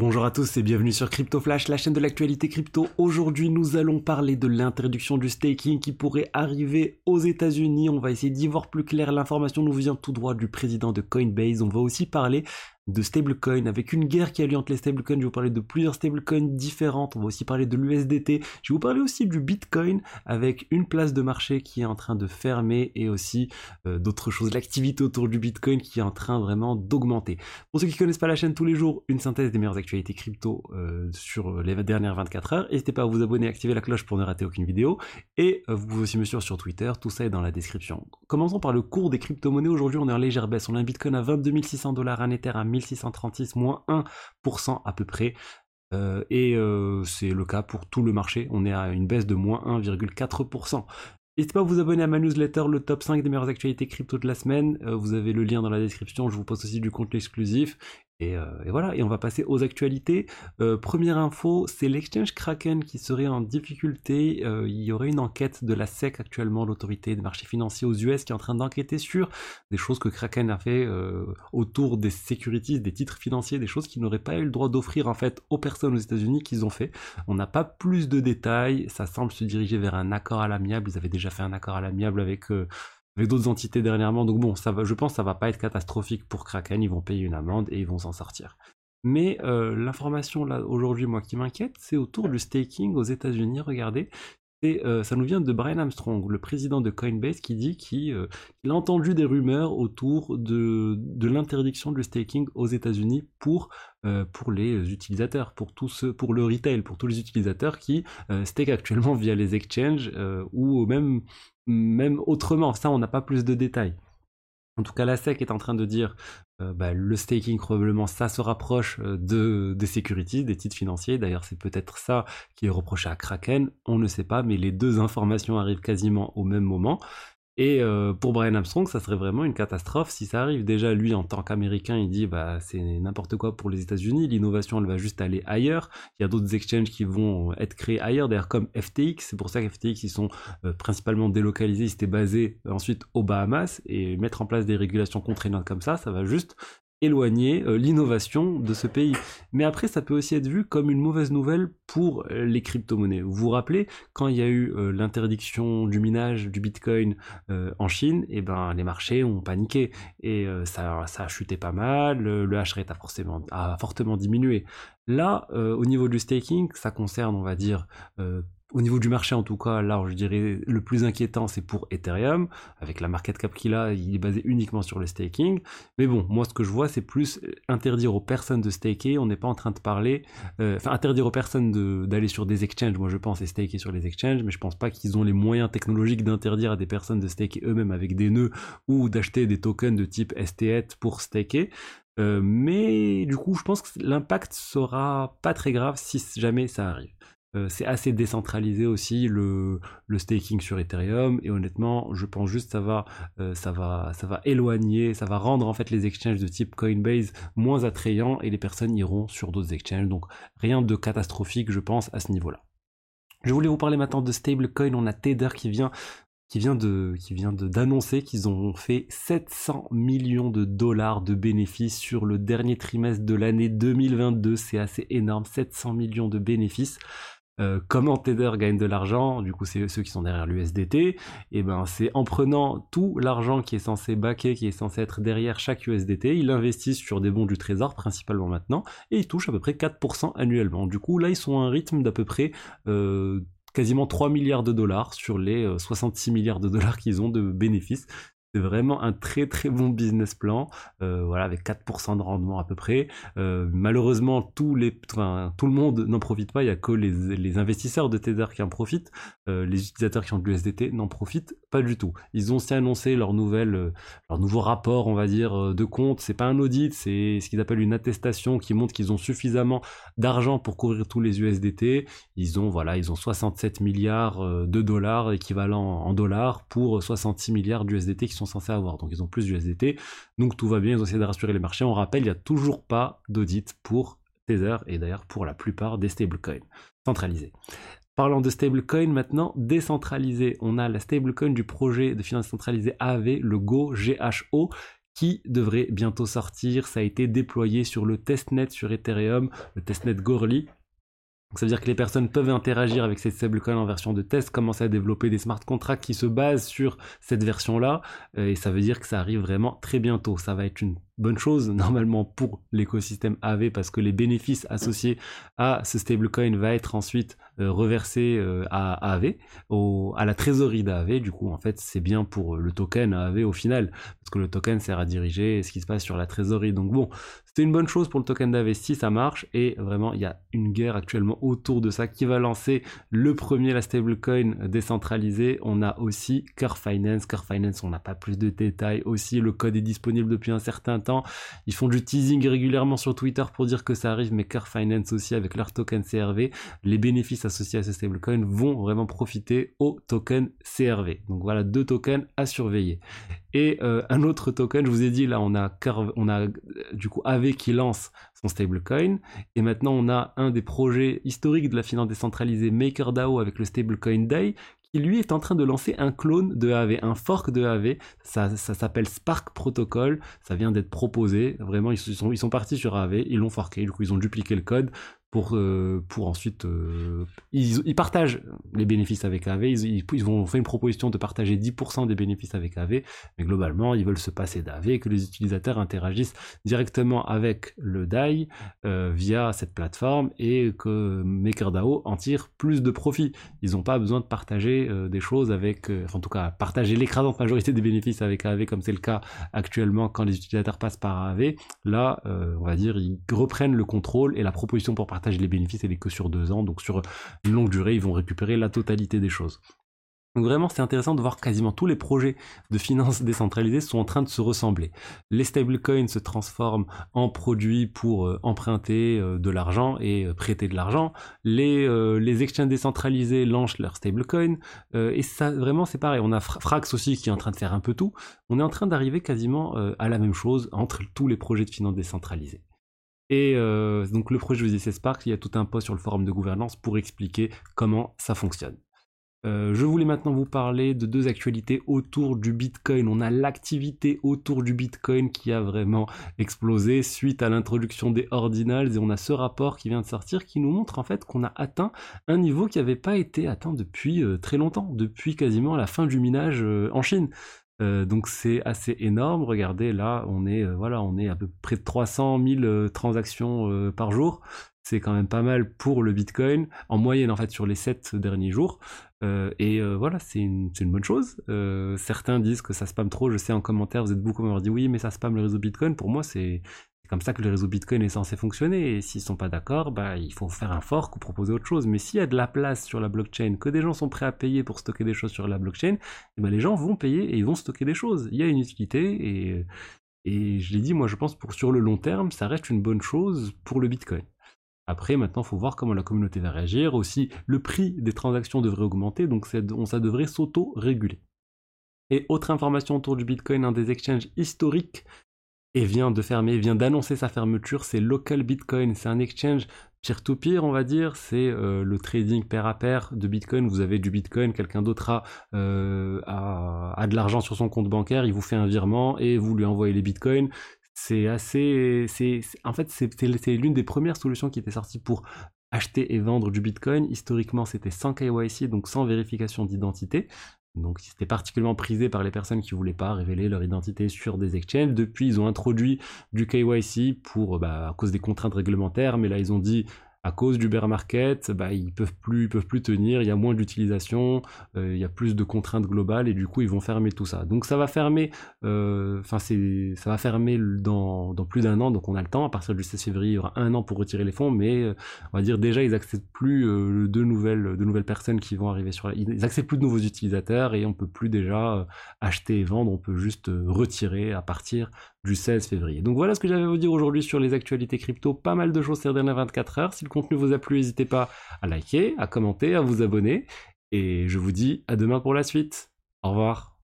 Bonjour à tous et bienvenue sur Crypto Flash, la chaîne de l'actualité crypto. Aujourd'hui, nous allons parler de l'introduction du staking qui pourrait arriver aux États-Unis. On va essayer d'y voir plus clair. L'information nous vient tout droit du président de Coinbase. On va aussi parler de stablecoin, avec une guerre qui a lieu entre les stablecoins. Je vais vous parler de plusieurs stablecoins différentes. On va aussi parler de l'USDT. Je vais vous parler aussi du Bitcoin avec une place de marché qui est en train de fermer et aussi euh, d'autres choses. L'activité autour du Bitcoin qui est en train vraiment d'augmenter. Pour ceux qui ne connaissent pas la chaîne tous les jours, une synthèse des meilleures actualités crypto euh, sur les dernières 24 heures. N'hésitez pas à vous abonner, activer la cloche pour ne rater aucune vidéo. Et euh, vous pouvez aussi me suivre sur Twitter. Tout ça est dans la description. Commençons par le cours des crypto-monnaies. Aujourd'hui, on est en légère baisse. On a un Bitcoin à 22 600 dollars, un Ether à 1000 1636, moins 1% à peu près. Euh, et euh, c'est le cas pour tout le marché. On est à une baisse de moins 1,4%. N'hésitez pas à vous abonner à ma newsletter, le top 5 des meilleures actualités crypto de la semaine. Euh, vous avez le lien dans la description. Je vous poste aussi du contenu exclusif. Euh, et, voilà, et on va passer aux actualités. Euh, première info, c'est l'exchange Kraken qui serait en difficulté. Euh, il y aurait une enquête de la SEC actuellement, l'autorité des marchés financiers aux US, qui est en train d'enquêter sur des choses que Kraken a fait autour des securities, des titres financiers, des choses qu'ils n'auraient pas eu le droit d'offrir en fait aux personnes aux États-Unis qu'ils ont fait. On n'a pas plus de détails. Ça semble se diriger vers un accord à l'amiable. Ils avaient déjà fait un accord à l'amiable avec avec d'autres entités dernièrement. Donc bon, ça va, je pense que ça va pas être catastrophique pour Kraken, ils vont payer une amende et ils vont s'en sortir. Mais euh, l'information là aujourd'hui, moi qui m'inquiète, c'est autour du staking aux États-Unis. Regardez, et euh, ça nous vient de Brian Armstrong, le président de Coinbase, qui dit euh, qu'il a entendu des rumeurs autour de, de l'interdiction du staking aux États-Unis pour, pour les utilisateurs, pour tous pour le retail, pour tous les utilisateurs qui stake actuellement via les exchanges ou même même autrement. Ça, on n'a pas plus de détails. En tout cas, la SEC est en train de dire euh, bah, le staking probablement ça se rapproche euh, de des securities, des titres financiers. D'ailleurs, c'est peut-être ça qui est reproché à Kraken. On ne sait pas, mais les deux informations arrivent quasiment au même moment. Et euh, pour Brian Armstrong, ça serait vraiment une catastrophe si ça arrive. Déjà, lui, en tant qu'Américain, il dit bah c'est n'importe quoi pour les États-Unis. L'innovation, elle va juste aller ailleurs. Il y a d'autres exchanges qui vont être créés ailleurs, d'ailleurs comme FTX. C'est pour ça que FTX, ils sont euh, principalement délocalisés. Ils étaient basés ensuite aux Bahamas et mettre en place des régulations contraignantes comme ça, ça va juste éloigner euh, l'innovation de ce pays. Mais après, ça peut aussi être vu comme une mauvaise nouvelle pour euh, les crypto-monnaies. Vous vous rappelez, quand il y a eu euh, l'interdiction du minage du Bitcoin en Chine, et eh ben, les marchés ont paniqué et ça, ça a chuté pas mal, le, hash rate a, forcément, a fortement diminué. Là, au niveau du staking, ça concerne, on va dire, au niveau du marché, en tout cas, là, je dirais le plus inquiétant, c'est pour Ethereum. Avec la market cap qu'il a, il est basé uniquement sur le staking. Mais bon, moi, ce que je vois, c'est plus interdire aux personnes de staker. On n'est pas en train de parler, euh, enfin, interdire aux personnes d'aller sur des exchanges. Moi, je pense, et staker sur les exchanges, mais je pense pas qu'ils ont les moyens technologiques d'interdire à des personnes de staker eux-mêmes avec des nœuds ou d'acheter des tokens de type STET pour staker. Euh, mais du coup, je pense que l'impact sera pas très grave si jamais ça arrive. Euh, c'est assez décentralisé aussi le, staking sur Ethereum. Et honnêtement je pense juste ça va euh, ça va ça va éloigner ça va rendre en fait les exchanges de type Coinbase moins attrayants et les personnes iront sur d'autres exchanges. Donc rien de catastrophique je pense à ce niveau là je voulais vous parler maintenant de stablecoin. On a Tether qui vient qui vient de qui vient d'annoncer qu'ils ont fait 700 millions de dollars de bénéfices sur le dernier trimestre de l'année 2022 c'est assez énorme 700 millions de bénéfices euh, comment Tether gagne de l'argent, du coup c'est ceux qui sont derrière l'USDT, et eh ben c'est en prenant tout l'argent qui est censé backer, qui est censé être derrière chaque USDT, ils l'investissent sur des bons du trésor principalement maintenant, et ils touchent à peu près 4% annuellement. Du coup là ils sont à un rythme d'à peu près euh, quasiment 3 milliards de dollars sur les 66 euh, milliards de dollars qu'ils ont de bénéfices. C'est vraiment un très très bon business plan, euh, voilà, avec 4% de rendement à peu près. Euh, malheureusement, tous les, enfin, tout le monde n'en profite pas, il n'y a que les, investisseurs de Tether qui en profitent, euh, les utilisateurs qui ont de l'USDT n'en profitent pas du tout. Ils ont aussi annoncé leur, nouvelle, leur nouveau rapport, on va dire, de compte. C'est pas un audit, c'est ce qu'ils appellent une attestation qui montre qu'ils ont suffisamment d'argent pour couvrir tous les USDT. Ils ont, voilà, ils ont 67 milliards de dollars équivalent en dollars pour 66 milliards d'USDT qui sont censés avoir. Donc ils ont plus d'USDT. Donc tout va bien, ils ont essayé de rassurer les marchés. On rappelle, il n'y a toujours pas d'audit pour Tether et d'ailleurs pour la plupart des stablecoins centralisés. Parlant de stablecoin maintenant, décentralisé. On a la stablecoin du projet de finance centralisée AV, le Go GHO, qui devrait bientôt sortir. Ça a été déployé sur le testnet sur Ethereum, le testnet Gorli. Donc ça veut dire que les personnes peuvent interagir avec ces stablecoins en version de test, commencer à développer des smart contracts qui se basent sur cette version-là, euh, et ça veut dire que ça arrive vraiment très bientôt. Ça va être une bonne chose normalement pour l'écosystème AV parce que les bénéfices associés à ce stablecoin va être ensuite euh, reversé euh, à AV, à la trésorerie d'AV. Du coup, en fait, c'est bien pour le token AV au final parce que le token sert à diriger ce qui se passe sur la trésorerie. Donc bon, c'est une bonne chose pour le token d'AV si ça marche et vraiment il y a une guerre actuellement autour de ça qui va lancer le premier la stablecoin décentralisé. On a aussi Curve Finance. Curve Finance, on n'a pas plus de détails. Aussi, le code est disponible depuis un certain temps ils font du teasing régulièrement sur Twitter pour dire que ça arrive, mais Car Finance aussi avec leur token CRV, les bénéfices associés à ce stablecoin vont vraiment profiter au token CRV. Donc voilà deux tokens à surveiller. Et euh, un autre token, je vous ai dit là, on a on a du coup AV qui lance son stablecoin, et maintenant on a un des projets historiques de la finance décentralisée MakerDAO avec le stablecoin DAI qui lui est en train de lancer un clone de AV, un fork de AV. Ça, ça s'appelle Spark Protocol. Ça vient d'être proposé. Vraiment, ils sont, ils sont partis sur AV, ils l'ont forké. Du coup, ils ont dupliqué le code pour, euh, pour ensuite... Euh, ils, partagent les bénéfices avec AV, ils, ils, vont faire une proposition de partager 10% des bénéfices avec AV, mais globalement, ils veulent se passer d'AV, que les utilisateurs interagissent directement avec le DAI euh, via cette plateforme et que MakerDAO en tire plus de profit. Ils n'ont pas besoin de partager des choses avec... en tout cas, partager l'écrasante majorité des bénéfices avec AV, comme c'est le cas actuellement quand les utilisateurs passent par AV. Là, on va dire, ils reprennent le contrôle et la proposition pour partager partage les bénéfices, elle est que sur deux ans, donc sur une longue durée, ils vont récupérer la totalité des choses. Donc vraiment, c'est intéressant de voir quasiment tous les projets de finances décentralisées sont en train de se ressembler. Les stablecoins se transforment en produits pour euh, emprunter euh, de l'argent et euh, prêter de l'argent. Les, les exchanges décentralisés lancent leurs stablecoins. et ça, vraiment, c'est pareil. On a Frax aussi qui est en train de faire un peu tout. On est en train d'arriver quasiment à la même chose entre tous les projets de finances décentralisées. Et euh, donc le projet c'est Spark, il y a tout un post sur le forum de gouvernance pour expliquer comment ça fonctionne. Euh, je voulais maintenant vous parler de deux actualités autour du Bitcoin. On a l'activité autour du Bitcoin qui a vraiment explosé suite à l'introduction des ordinals et on a ce rapport qui vient de sortir qui nous montre en fait qu'on a atteint un niveau qui n'avait pas été atteint depuis euh, très longtemps, depuis quasiment la fin du minage en Chine. Euh, donc c'est assez énorme. Regardez là, on est euh, voilà, on est à peu près de 300 000 euh, transactions par jour. C'est quand même pas mal pour le Bitcoin en moyenne en fait sur les 7 derniers jours. et voilà, c'est une, une, bonne chose. certains disent que ça spam trop. Je sais en commentaire, vous êtes beaucoup à m'avoir dit oui, mais ça spam le réseau Bitcoin. Pour moi, c'est c'est comme ça que le réseau Bitcoin est censé fonctionner. Et s'ils sont pas d'accord, bah, il faut faire un fork ou proposer autre chose. Mais s'il y a de la place sur la blockchain, que des gens sont prêts à payer pour stocker des choses sur la blockchain, eh ben, les gens vont payer et ils vont stocker des choses. Il y a une utilité et, et je l'ai dit, moi je pense pour sur le long terme, ça reste une bonne chose pour le Bitcoin. Après, maintenant, il faut voir comment la communauté va réagir. Aussi, le prix des transactions devrait augmenter, donc ça devrait s'auto-réguler. Et autre information autour du Bitcoin, un des exchanges historiques et vient de fermer, vient d'annoncer sa fermeture, c'est Local Bitcoin, c'est un exchange peer-to-peer, on va dire, c'est euh, le trading pair à pair de Bitcoin. Vous avez du Bitcoin, quelqu'un d'autre a, euh, a, de l'argent sur son compte bancaire, il vous fait un virement et vous lui envoyez les Bitcoins. C'est assez, c'est, en fait, c'est l'une des premières solutions qui était sortie pour acheter et vendre du Bitcoin. Historiquement, c'était sans KYC, donc sans vérification d'identité. Donc c'était particulièrement prisé par les personnes qui voulaient pas révéler leur identité sur des exchanges. Depuis, ils ont introduit du KYC pour, bah, à cause des contraintes réglementaires, mais là ils ont dit à cause du bear market, bah, ils peuvent plus, peuvent plus tenir, il y a moins d'utilisation, euh, il y a plus de contraintes globales et du coup ils vont fermer tout ça. Donc ça va fermer, euh, enfin ça va fermer dans, plus d'un an, donc on a le temps. À partir du 16 février, il y aura un an pour retirer les fonds, mais euh, on va dire déjà ils acceptent plus de nouvelles, de nouvelles personnes qui vont arriver sur, la... ils acceptent plus de nouveaux utilisateurs et on peut plus déjà acheter et vendre, on peut juste retirer à partir du 16 février. Donc voilà ce que j'avais à vous dire aujourd'hui sur les actualités crypto. Pas mal de choses ces dernières 24 heures. Si le contenu vous a plu, n'hésitez pas à liker, à commenter, à vous abonner. Et je vous dis à demain pour la suite. Au revoir.